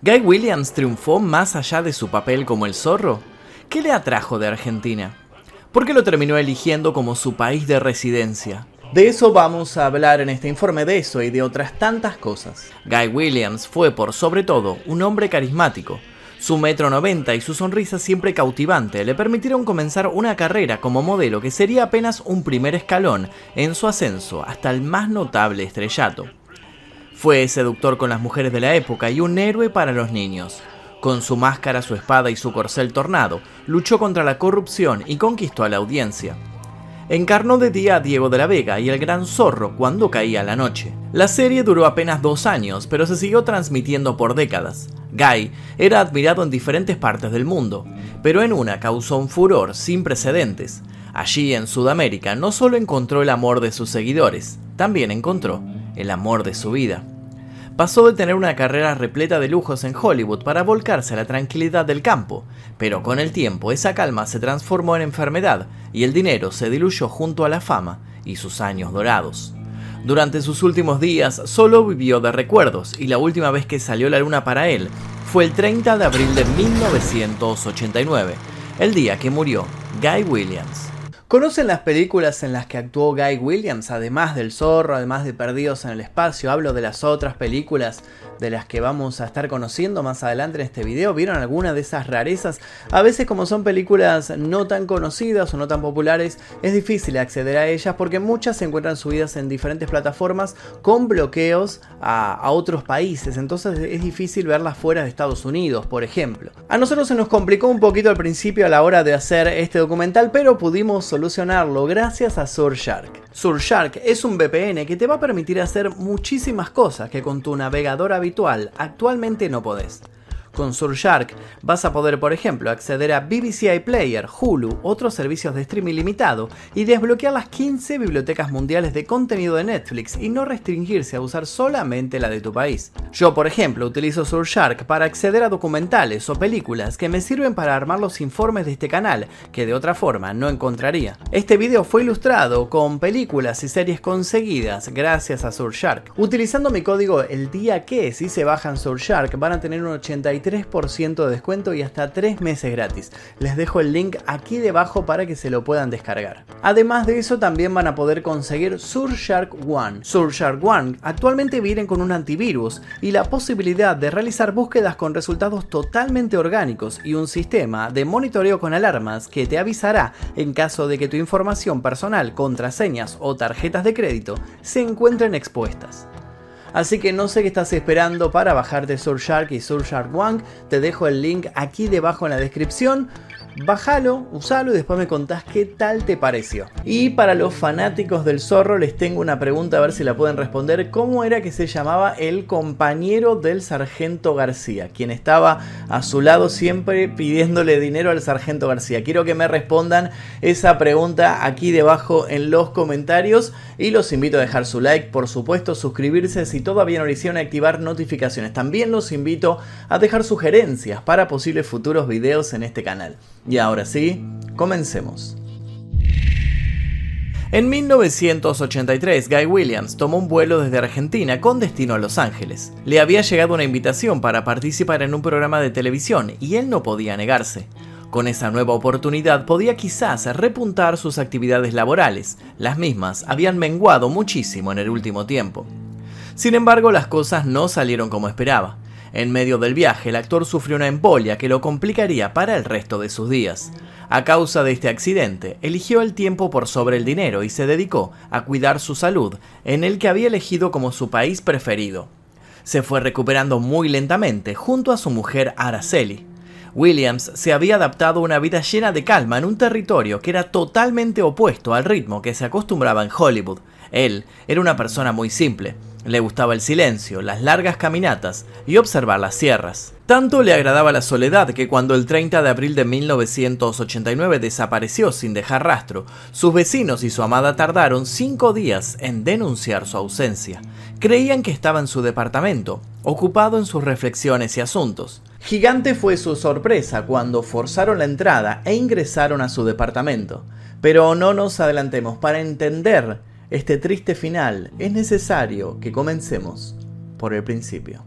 ¿Guy Williams triunfó más allá de su papel como el zorro? ¿Qué le atrajo de Argentina? ¿Por qué lo terminó eligiendo como su país de residencia? De eso vamos a hablar en este informe de eso y de otras tantas cosas. Guy Williams fue por sobre todo un hombre carismático, su metro 90 y su sonrisa siempre cautivante le permitieron comenzar una carrera como modelo que sería apenas un primer escalón en su ascenso hasta el más notable estrellato. Fue seductor con las mujeres de la época y un héroe para los niños. Con su máscara, su espada y su corcel tornado, luchó contra la corrupción y conquistó a la audiencia. Encarnó de día a Diego de la Vega y el Gran Zorro cuando caía la noche. La serie duró apenas dos años, pero se siguió transmitiendo por décadas. Guy era admirado en diferentes partes del mundo, pero en una causó un furor sin precedentes. Allí en Sudamérica no solo encontró el amor de sus seguidores, también encontró el amor de su vida. Pasó de tener una carrera repleta de lujos en Hollywood para volcarse a la tranquilidad del campo, pero con el tiempo esa calma se transformó en enfermedad y el dinero se diluyó junto a la fama y sus años dorados. Durante sus últimos días solo vivió de recuerdos y la última vez que salió la luna para él fue el 30 de abril de 1989, el día que murió Guy Williams. ¿Conocen las películas en las que actuó Guy Williams, además del zorro, además de Perdidos en el Espacio? Hablo de las otras películas de las que vamos a estar conociendo más adelante en este video. ¿Vieron alguna de esas rarezas? A veces como son películas no tan conocidas o no tan populares, es difícil acceder a ellas porque muchas se encuentran subidas en diferentes plataformas con bloqueos a, a otros países. Entonces es difícil verlas fuera de Estados Unidos, por ejemplo. A nosotros se nos complicó un poquito al principio a la hora de hacer este documental, pero pudimos solucionarlo gracias a Surfshark. Surfshark es un VPN que te va a permitir hacer muchísimas cosas que con tu navegador habitual actualmente no podés. Con Surfshark vas a poder, por ejemplo, acceder a BBC iPlayer, Hulu, otros servicios de streaming limitado y desbloquear las 15 bibliotecas mundiales de contenido de Netflix y no restringirse a usar solamente la de tu país. Yo, por ejemplo, utilizo Surfshark para acceder a documentales o películas que me sirven para armar los informes de este canal, que de otra forma no encontraría. Este video fue ilustrado con películas y series conseguidas gracias a Surfshark. Utilizando mi código el día que si se bajan Surfshark van a tener un 83 3% de descuento y hasta 3 meses gratis. Les dejo el link aquí debajo para que se lo puedan descargar. Además de eso también van a poder conseguir Surfshark One. Surfshark One actualmente vienen con un antivirus y la posibilidad de realizar búsquedas con resultados totalmente orgánicos y un sistema de monitoreo con alarmas que te avisará en caso de que tu información personal, contraseñas o tarjetas de crédito se encuentren expuestas. Así que no sé qué estás esperando para bajarte Surfshark y Surfshark One. Te dejo el link aquí debajo en la descripción bájalo, usalo y después me contás qué tal te pareció. Y para los fanáticos del zorro les tengo una pregunta a ver si la pueden responder. ¿Cómo era que se llamaba el compañero del sargento García? Quien estaba a su lado siempre pidiéndole dinero al sargento García. Quiero que me respondan esa pregunta aquí debajo en los comentarios y los invito a dejar su like, por supuesto, suscribirse si todavía no lo hicieron activar notificaciones. También los invito a dejar sugerencias para posibles futuros videos en este canal. Y ahora sí, comencemos. En 1983, Guy Williams tomó un vuelo desde Argentina con destino a Los Ángeles. Le había llegado una invitación para participar en un programa de televisión y él no podía negarse. Con esa nueva oportunidad podía quizás repuntar sus actividades laborales, las mismas habían menguado muchísimo en el último tiempo. Sin embargo, las cosas no salieron como esperaba. En medio del viaje, el actor sufrió una embolia que lo complicaría para el resto de sus días. A causa de este accidente, eligió el tiempo por sobre el dinero y se dedicó a cuidar su salud, en el que había elegido como su país preferido. Se fue recuperando muy lentamente junto a su mujer Araceli. Williams se había adaptado a una vida llena de calma en un territorio que era totalmente opuesto al ritmo que se acostumbraba en Hollywood. Él era una persona muy simple, le gustaba el silencio, las largas caminatas y observar las sierras. Tanto le agradaba la soledad que cuando el 30 de abril de 1989 desapareció sin dejar rastro, sus vecinos y su amada tardaron cinco días en denunciar su ausencia. Creían que estaba en su departamento, ocupado en sus reflexiones y asuntos. Gigante fue su sorpresa cuando forzaron la entrada e ingresaron a su departamento. Pero no nos adelantemos, para entender este triste final, es necesario que comencemos por el principio.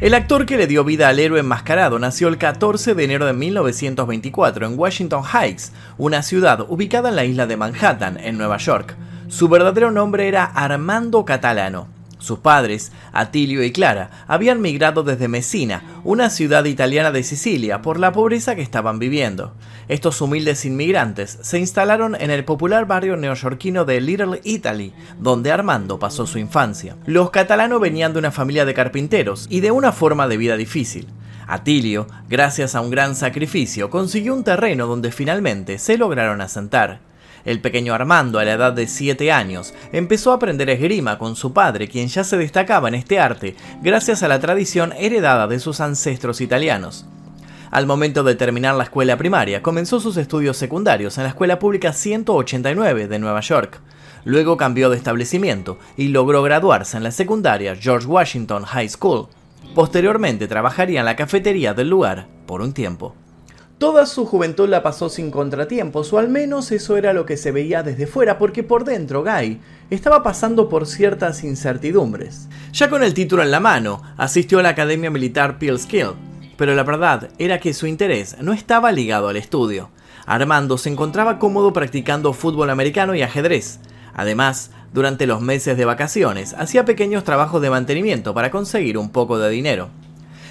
El actor que le dio vida al héroe enmascarado nació el 14 de enero de 1924 en Washington Heights, una ciudad ubicada en la isla de Manhattan, en Nueva York. Su verdadero nombre era Armando Catalano. Sus padres, Atilio y Clara, habían migrado desde Messina, una ciudad italiana de Sicilia, por la pobreza que estaban viviendo. Estos humildes inmigrantes se instalaron en el popular barrio neoyorquino de Little Italy, donde Armando pasó su infancia. Los catalanos venían de una familia de carpinteros y de una forma de vida difícil. Atilio, gracias a un gran sacrificio, consiguió un terreno donde finalmente se lograron asentar. El pequeño Armando, a la edad de 7 años, empezó a aprender esgrima con su padre, quien ya se destacaba en este arte gracias a la tradición heredada de sus ancestros italianos. Al momento de terminar la escuela primaria, comenzó sus estudios secundarios en la Escuela Pública 189 de Nueva York. Luego cambió de establecimiento y logró graduarse en la secundaria George Washington High School. Posteriormente trabajaría en la cafetería del lugar por un tiempo. Toda su juventud la pasó sin contratiempos, o al menos eso era lo que se veía desde fuera, porque por dentro Guy estaba pasando por ciertas incertidumbres. Ya con el título en la mano, asistió a la Academia Militar Peelskill, pero la verdad era que su interés no estaba ligado al estudio. Armando se encontraba cómodo practicando fútbol americano y ajedrez. Además, durante los meses de vacaciones, hacía pequeños trabajos de mantenimiento para conseguir un poco de dinero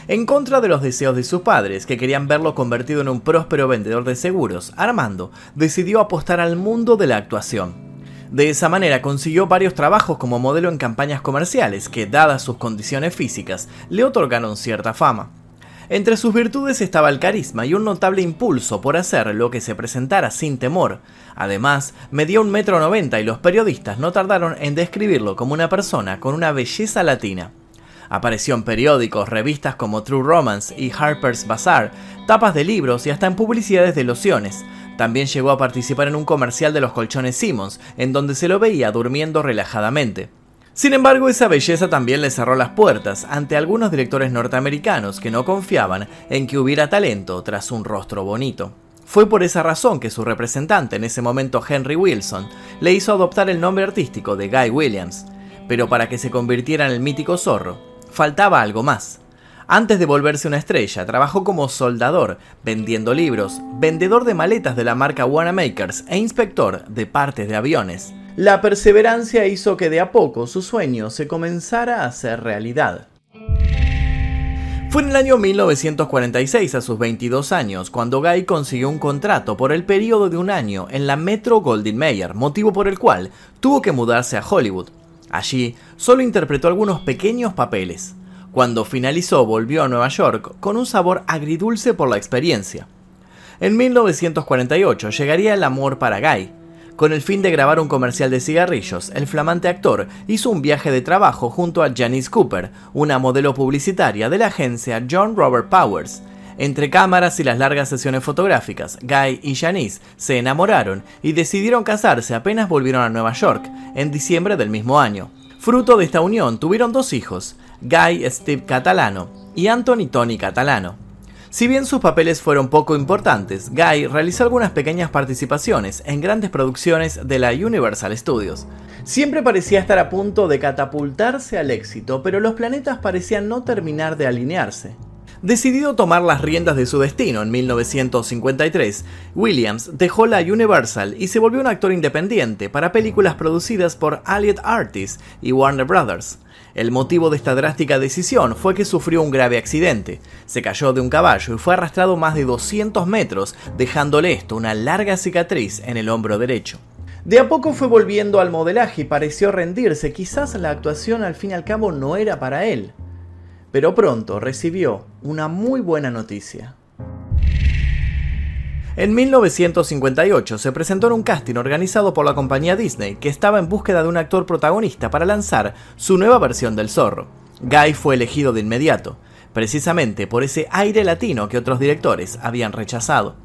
en contra de los deseos de sus padres, que querían verlo convertido en un próspero vendedor de seguros, Armando decidió apostar al mundo de la actuación. De esa manera consiguió varios trabajos como modelo en campañas comerciales que, dadas sus condiciones físicas, le otorgaron cierta fama. Entre sus virtudes estaba el carisma y un notable impulso por hacer lo que se presentara sin temor. Además, medía un metro noventa y los periodistas no tardaron en describirlo como una persona con una belleza latina. Apareció en periódicos, revistas como True Romance y Harper's Bazaar, tapas de libros y hasta en publicidades de lociones. También llegó a participar en un comercial de los colchones Simmons, en donde se lo veía durmiendo relajadamente. Sin embargo, esa belleza también le cerró las puertas ante algunos directores norteamericanos que no confiaban en que hubiera talento tras un rostro bonito. Fue por esa razón que su representante en ese momento, Henry Wilson, le hizo adoptar el nombre artístico de Guy Williams. Pero para que se convirtiera en el mítico zorro, faltaba algo más. Antes de volverse una estrella, trabajó como soldador, vendiendo libros, vendedor de maletas de la marca Wanamaker's e inspector de partes de aviones. La perseverancia hizo que de a poco su sueño se comenzara a hacer realidad. Fue en el año 1946, a sus 22 años, cuando Guy consiguió un contrato por el periodo de un año en la Metro Goldwyn Mayer, motivo por el cual tuvo que mudarse a Hollywood. Allí solo interpretó algunos pequeños papeles. Cuando finalizó volvió a Nueva York con un sabor agridulce por la experiencia. En 1948 llegaría El amor para Guy. Con el fin de grabar un comercial de cigarrillos, el flamante actor hizo un viaje de trabajo junto a Janice Cooper, una modelo publicitaria de la agencia John Robert Powers, entre cámaras y las largas sesiones fotográficas, Guy y Janice se enamoraron y decidieron casarse apenas volvieron a Nueva York, en diciembre del mismo año. Fruto de esta unión tuvieron dos hijos, Guy Steve Catalano y Anthony Tony Catalano. Si bien sus papeles fueron poco importantes, Guy realizó algunas pequeñas participaciones en grandes producciones de la Universal Studios. Siempre parecía estar a punto de catapultarse al éxito, pero los planetas parecían no terminar de alinearse. Decidido tomar las riendas de su destino en 1953, Williams dejó la Universal y se volvió un actor independiente para películas producidas por Elliot Artis y Warner Brothers. El motivo de esta drástica decisión fue que sufrió un grave accidente. Se cayó de un caballo y fue arrastrado más de 200 metros, dejándole esto una larga cicatriz en el hombro derecho. De a poco fue volviendo al modelaje y pareció rendirse, quizás la actuación al fin y al cabo no era para él pero pronto recibió una muy buena noticia. En 1958 se presentó en un casting organizado por la compañía Disney que estaba en búsqueda de un actor protagonista para lanzar su nueva versión del zorro. Guy fue elegido de inmediato, precisamente por ese aire latino que otros directores habían rechazado.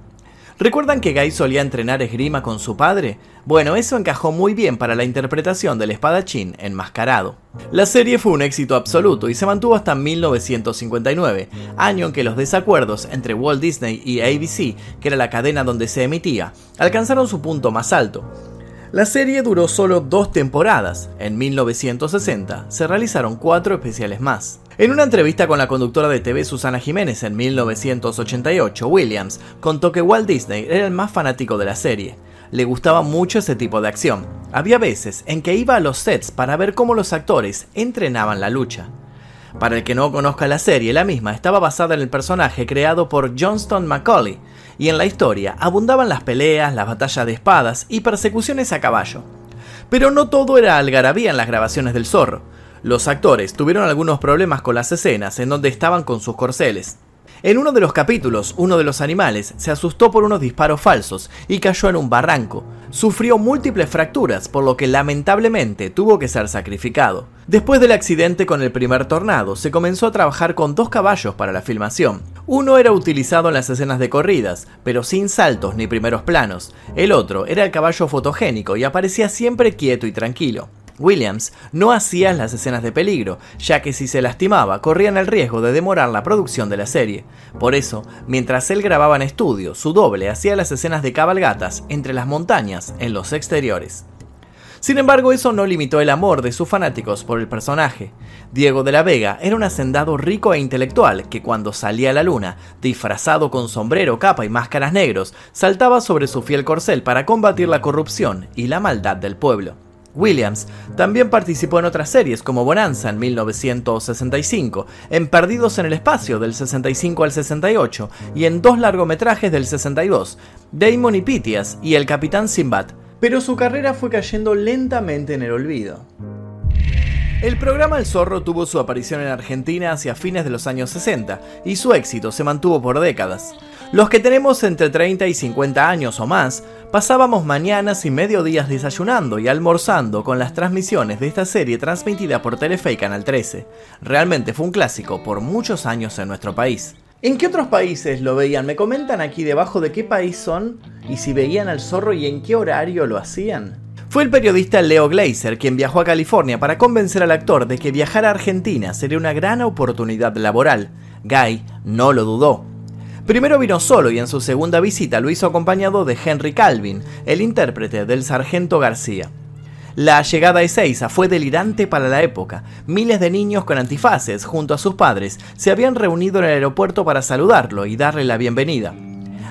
¿Recuerdan que Guy solía entrenar esgrima con su padre? Bueno, eso encajó muy bien para la interpretación del espadachín enmascarado. La serie fue un éxito absoluto y se mantuvo hasta 1959, año en que los desacuerdos entre Walt Disney y ABC, que era la cadena donde se emitía, alcanzaron su punto más alto. La serie duró solo dos temporadas. En 1960 se realizaron cuatro especiales más. En una entrevista con la conductora de TV Susana Jiménez en 1988, Williams contó que Walt Disney era el más fanático de la serie. Le gustaba mucho ese tipo de acción. Había veces en que iba a los sets para ver cómo los actores entrenaban la lucha. Para el que no conozca la serie, la misma estaba basada en el personaje creado por Johnston Macaulay, y en la historia abundaban las peleas, las batallas de espadas y persecuciones a caballo. Pero no todo era algarabía en las grabaciones del zorro. Los actores tuvieron algunos problemas con las escenas en donde estaban con sus corceles. En uno de los capítulos, uno de los animales se asustó por unos disparos falsos y cayó en un barranco. Sufrió múltiples fracturas, por lo que lamentablemente tuvo que ser sacrificado. Después del accidente con el primer tornado, se comenzó a trabajar con dos caballos para la filmación. Uno era utilizado en las escenas de corridas, pero sin saltos ni primeros planos. El otro era el caballo fotogénico y aparecía siempre quieto y tranquilo. Williams no hacía las escenas de peligro, ya que si se lastimaba corrían el riesgo de demorar la producción de la serie. Por eso, mientras él grababa en estudio, su doble hacía las escenas de cabalgatas entre las montañas en los exteriores. Sin embargo, eso no limitó el amor de sus fanáticos por el personaje. Diego de la Vega era un hacendado rico e intelectual que cuando salía a la luna, disfrazado con sombrero, capa y máscaras negros, saltaba sobre su fiel corcel para combatir la corrupción y la maldad del pueblo. Williams también participó en otras series como Bonanza en 1965, en Perdidos en el Espacio del 65 al 68 y en dos largometrajes del 62, Damon y Pitias y El Capitán Sinbad, pero su carrera fue cayendo lentamente en el olvido. El programa El Zorro tuvo su aparición en Argentina hacia fines de los años 60 y su éxito se mantuvo por décadas. Los que tenemos entre 30 y 50 años o más, pasábamos mañanas y mediodías desayunando y almorzando con las transmisiones de esta serie transmitida por Telefe y Canal 13. Realmente fue un clásico por muchos años en nuestro país. ¿En qué otros países lo veían? Me comentan aquí debajo de qué país son y si veían al zorro y en qué horario lo hacían. Fue el periodista Leo Glazer quien viajó a California para convencer al actor de que viajar a Argentina sería una gran oportunidad laboral. Guy no lo dudó Primero vino solo y en su segunda visita lo hizo acompañado de Henry Calvin, el intérprete del sargento García. La llegada de Ezeiza fue delirante para la época. Miles de niños con antifaces, junto a sus padres, se habían reunido en el aeropuerto para saludarlo y darle la bienvenida.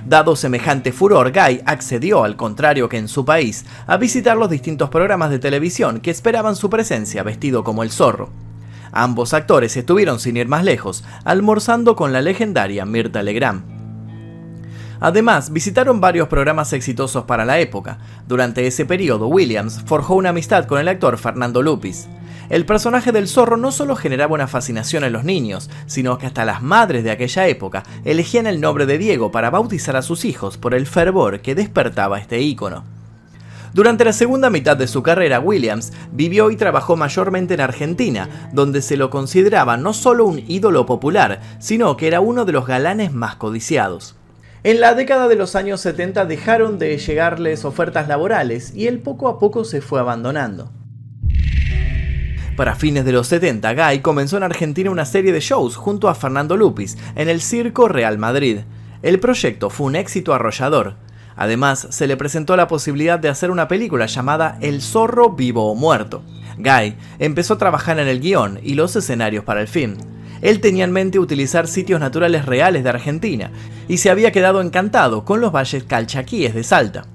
Dado semejante furor, Guy accedió, al contrario que en su país, a visitar los distintos programas de televisión que esperaban su presencia vestido como el zorro. Ambos actores estuvieron sin ir más lejos, almorzando con la legendaria Mirta Legrand. Además, visitaron varios programas exitosos para la época. Durante ese periodo, Williams forjó una amistad con el actor Fernando Lupis. El personaje del zorro no solo generaba una fascinación en los niños, sino que hasta las madres de aquella época elegían el nombre de Diego para bautizar a sus hijos por el fervor que despertaba este ícono. Durante la segunda mitad de su carrera, Williams vivió y trabajó mayormente en Argentina, donde se lo consideraba no solo un ídolo popular, sino que era uno de los galanes más codiciados. En la década de los años 70 dejaron de llegarles ofertas laborales y él poco a poco se fue abandonando. Para fines de los 70, Guy comenzó en Argentina una serie de shows junto a Fernando Lupis en el Circo Real Madrid. El proyecto fue un éxito arrollador. Además, se le presentó la posibilidad de hacer una película llamada El zorro vivo o muerto. Guy empezó a trabajar en el guion y los escenarios para el film. Él tenía en mente utilizar sitios naturales reales de Argentina y se había quedado encantado con los valles calchaquíes de Salta.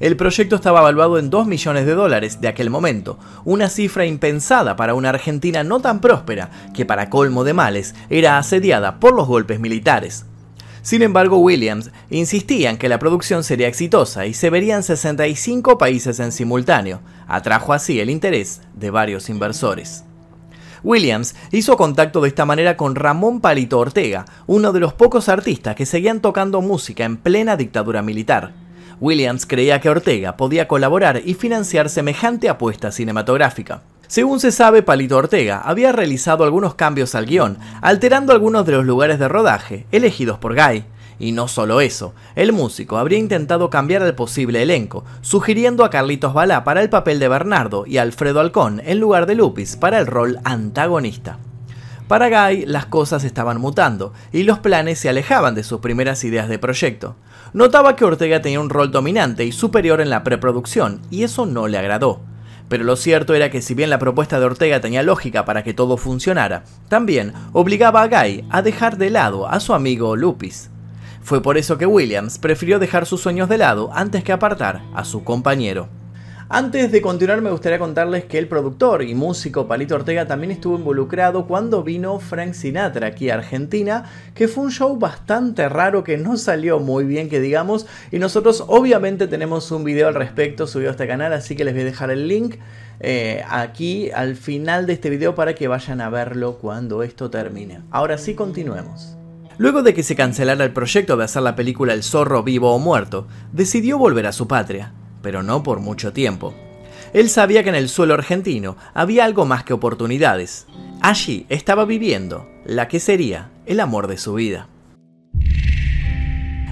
El proyecto estaba evaluado en 2 millones de dólares de aquel momento, una cifra impensada para una Argentina no tan próspera que para colmo de males era asediada por los golpes militares. Sin embargo, Williams insistía en que la producción sería exitosa y se vería en 65 países en simultáneo. Atrajo así el interés de varios inversores. Williams hizo contacto de esta manera con Ramón Palito Ortega, uno de los pocos artistas que seguían tocando música en plena dictadura militar. Williams creía que Ortega podía colaborar y financiar semejante apuesta cinematográfica. Según se sabe, Palito Ortega había realizado algunos cambios al guion, alterando algunos de los lugares de rodaje elegidos por Guy. Y no solo eso, el músico habría intentado cambiar el posible elenco, sugiriendo a Carlitos Balá para el papel de Bernardo y a Alfredo Alcón en lugar de Lupis para el rol antagonista. Para Guy las cosas estaban mutando y los planes se alejaban de sus primeras ideas de proyecto. Notaba que Ortega tenía un rol dominante y superior en la preproducción y eso no le agradó. Pero lo cierto era que si bien la propuesta de Ortega tenía lógica para que todo funcionara, también obligaba a Guy a dejar de lado a su amigo Lupis. Fue por eso que Williams prefirió dejar sus sueños de lado antes que apartar a su compañero. Antes de continuar me gustaría contarles que el productor y músico Palito Ortega también estuvo involucrado cuando vino Frank Sinatra aquí a Argentina, que fue un show bastante raro que no salió muy bien que digamos y nosotros obviamente tenemos un video al respecto subido a este canal así que les voy a dejar el link eh, aquí al final de este video para que vayan a verlo cuando esto termine. Ahora sí continuemos. Luego de que se cancelara el proyecto de hacer la película El zorro vivo o muerto, decidió volver a su patria pero no por mucho tiempo. Él sabía que en el suelo argentino había algo más que oportunidades. Allí estaba viviendo la que sería el amor de su vida.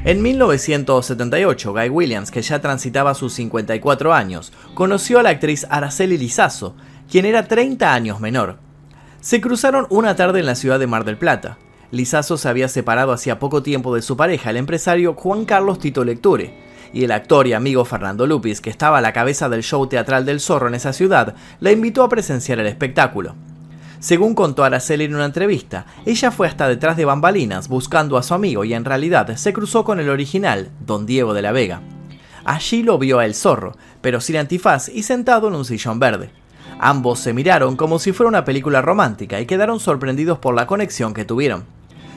En 1978, Guy Williams, que ya transitaba sus 54 años, conoció a la actriz Araceli Lizazo, quien era 30 años menor. Se cruzaron una tarde en la ciudad de Mar del Plata. Lizazo se había separado hacía poco tiempo de su pareja, el empresario Juan Carlos Tito Lecture, y el actor y amigo Fernando Lupis, que estaba a la cabeza del show teatral del Zorro en esa ciudad, la invitó a presenciar el espectáculo. Según contó Araceli en una entrevista, ella fue hasta detrás de bambalinas buscando a su amigo y en realidad se cruzó con el original, don Diego de la Vega. Allí lo vio a el zorro, pero sin antifaz y sentado en un sillón verde. Ambos se miraron como si fuera una película romántica y quedaron sorprendidos por la conexión que tuvieron.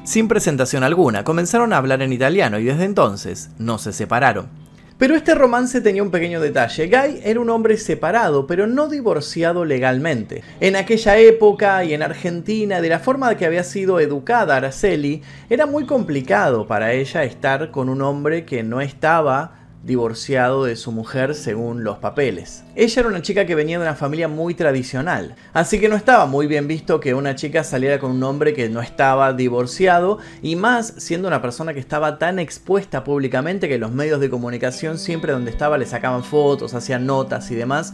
Sin presentación alguna, comenzaron a hablar en italiano y desde entonces no se separaron. Pero este romance tenía un pequeño detalle. Guy era un hombre separado, pero no divorciado legalmente. En aquella época y en Argentina, de la forma que había sido educada Araceli, era muy complicado para ella estar con un hombre que no estaba divorciado de su mujer según los papeles. Ella era una chica que venía de una familia muy tradicional, así que no estaba muy bien visto que una chica saliera con un hombre que no estaba divorciado y más siendo una persona que estaba tan expuesta públicamente que los medios de comunicación siempre donde estaba le sacaban fotos, hacían notas y demás.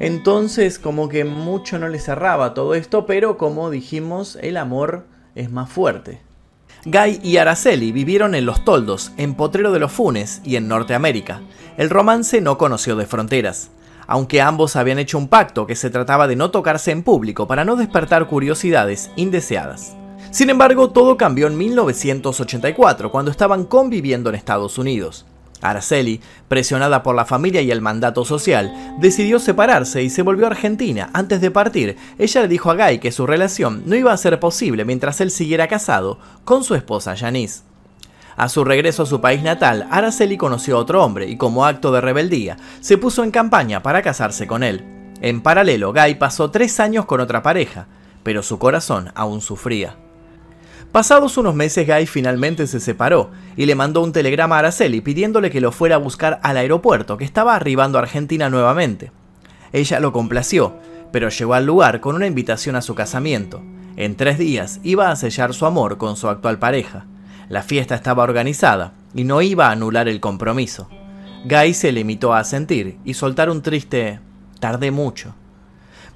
Entonces como que mucho no le cerraba todo esto, pero como dijimos, el amor es más fuerte. Guy y Araceli vivieron en Los Toldos, en Potrero de los Funes y en Norteamérica. El romance no conoció de fronteras, aunque ambos habían hecho un pacto que se trataba de no tocarse en público para no despertar curiosidades indeseadas. Sin embargo, todo cambió en 1984, cuando estaban conviviendo en Estados Unidos. Araceli, presionada por la familia y el mandato social, decidió separarse y se volvió a Argentina. Antes de partir, ella le dijo a Guy que su relación no iba a ser posible mientras él siguiera casado con su esposa Janice. A su regreso a su país natal, Araceli conoció a otro hombre y como acto de rebeldía, se puso en campaña para casarse con él. En paralelo, Guy pasó tres años con otra pareja, pero su corazón aún sufría. Pasados unos meses, Guy finalmente se separó y le mandó un telegrama a Araceli pidiéndole que lo fuera a buscar al aeropuerto, que estaba arribando a Argentina nuevamente. Ella lo complació, pero llegó al lugar con una invitación a su casamiento. En tres días iba a sellar su amor con su actual pareja. La fiesta estaba organizada y no iba a anular el compromiso. Guy se limitó a sentir y soltar un triste tardé mucho.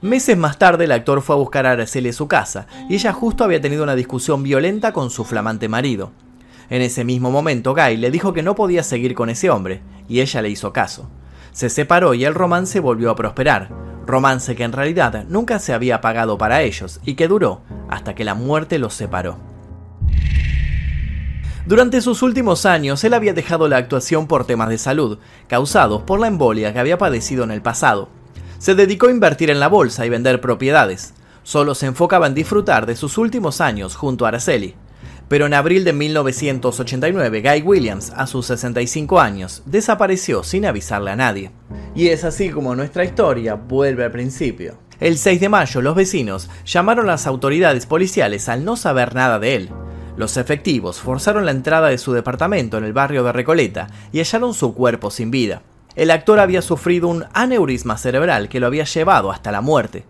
Meses más tarde, el actor fue a buscar a Araceli a su casa y ella justo había tenido una discusión violenta con su flamante marido. En ese mismo momento, Guy le dijo que no podía seguir con ese hombre y ella le hizo caso. Se separó y el romance volvió a prosperar, romance que en realidad nunca se había pagado para ellos y que duró hasta que la muerte los separó. Durante sus últimos años, él había dejado la actuación por temas de salud, causados por la embolia que había padecido en el pasado se dedicó a invertir en la bolsa y vender propiedades. Solo se enfocaba en disfrutar de sus últimos años junto a Araceli. Pero en abril de 1989, Guy Williams, a sus 65 años, desapareció sin avisarle a nadie. Y es así como nuestra historia vuelve al principio. El 6 de mayo, los vecinos llamaron a las autoridades policiales al no saber nada de él. Los efectivos forzaron la entrada de su departamento en el barrio de Recoleta y hallaron su cuerpo sin vida. El actor había sufrido un aneurisma cerebral que lo había llevado hasta la muerte.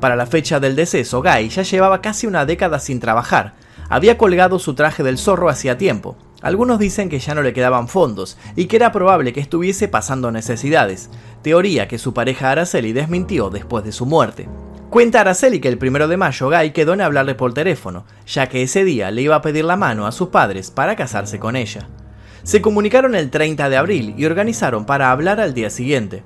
Para la fecha del deceso, Guy ya llevaba casi una década sin trabajar. Había colgado su traje del zorro hacía tiempo. Algunos dicen que ya no le quedaban fondos y que era probable que estuviese pasando necesidades, teoría que su pareja Araceli desmintió después de su muerte. Cuenta Araceli que el primero de mayo Guy quedó en hablarle por teléfono, ya que ese día le iba a pedir la mano a sus padres para casarse con ella. Se comunicaron el 30 de abril y organizaron para hablar al día siguiente.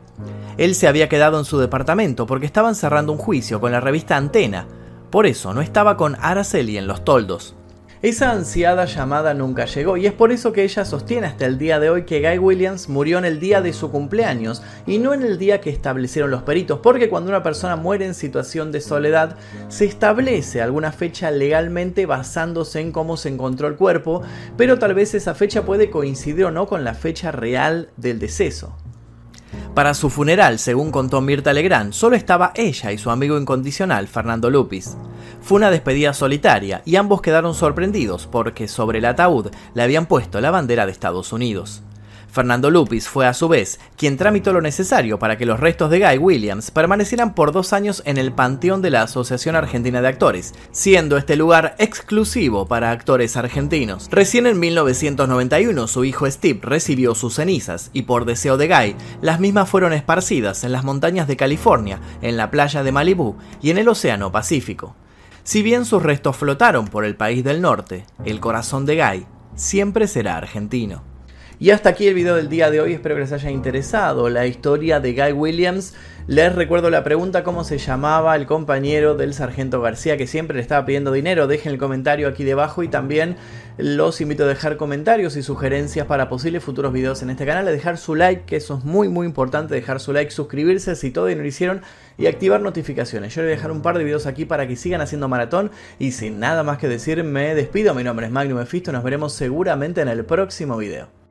Él se había quedado en su departamento porque estaban cerrando un juicio con la revista Antena. Por eso no estaba con Araceli en los toldos. Esa ansiada llamada nunca llegó y es por eso que ella sostiene hasta el día de hoy que Guy Williams murió en el día de su cumpleaños y no en el día que establecieron los peritos, porque cuando una persona muere en situación de soledad se establece alguna fecha legalmente basándose en cómo se encontró el cuerpo, pero tal vez esa fecha puede coincidir o no con la fecha real del deceso. Para su funeral, según contó Mirta Legrand, solo estaba ella y su amigo incondicional, Fernando Lupis. Fue una despedida solitaria y ambos quedaron sorprendidos porque sobre el ataúd le habían puesto la bandera de Estados Unidos. Fernando Lupis fue a su vez quien tramitó lo necesario para que los restos de Guy Williams permanecieran por dos años en el Panteón de la Asociación Argentina de Actores, siendo este lugar exclusivo para actores argentinos. Recién en 1991 su hijo Steve recibió sus cenizas y por deseo de Guy, las mismas fueron esparcidas en las montañas de California, en la playa de Malibú y en el Océano Pacífico. Si bien sus restos flotaron por el país del norte, el corazón de Guy siempre será argentino. Y hasta aquí el video del día de hoy, espero que les haya interesado la historia de Guy Williams. Les recuerdo la pregunta cómo se llamaba el compañero del sargento García que siempre le estaba pidiendo dinero. Dejen el comentario aquí debajo y también los invito a dejar comentarios y sugerencias para posibles futuros videos en este canal. A dejar su like, que eso es muy muy importante, dejar su like, suscribirse si todavía no lo hicieron y activar notificaciones. Yo les voy a dejar un par de videos aquí para que sigan haciendo maratón y sin nada más que decir me despido. Mi nombre es Magnum Efisto, nos veremos seguramente en el próximo video.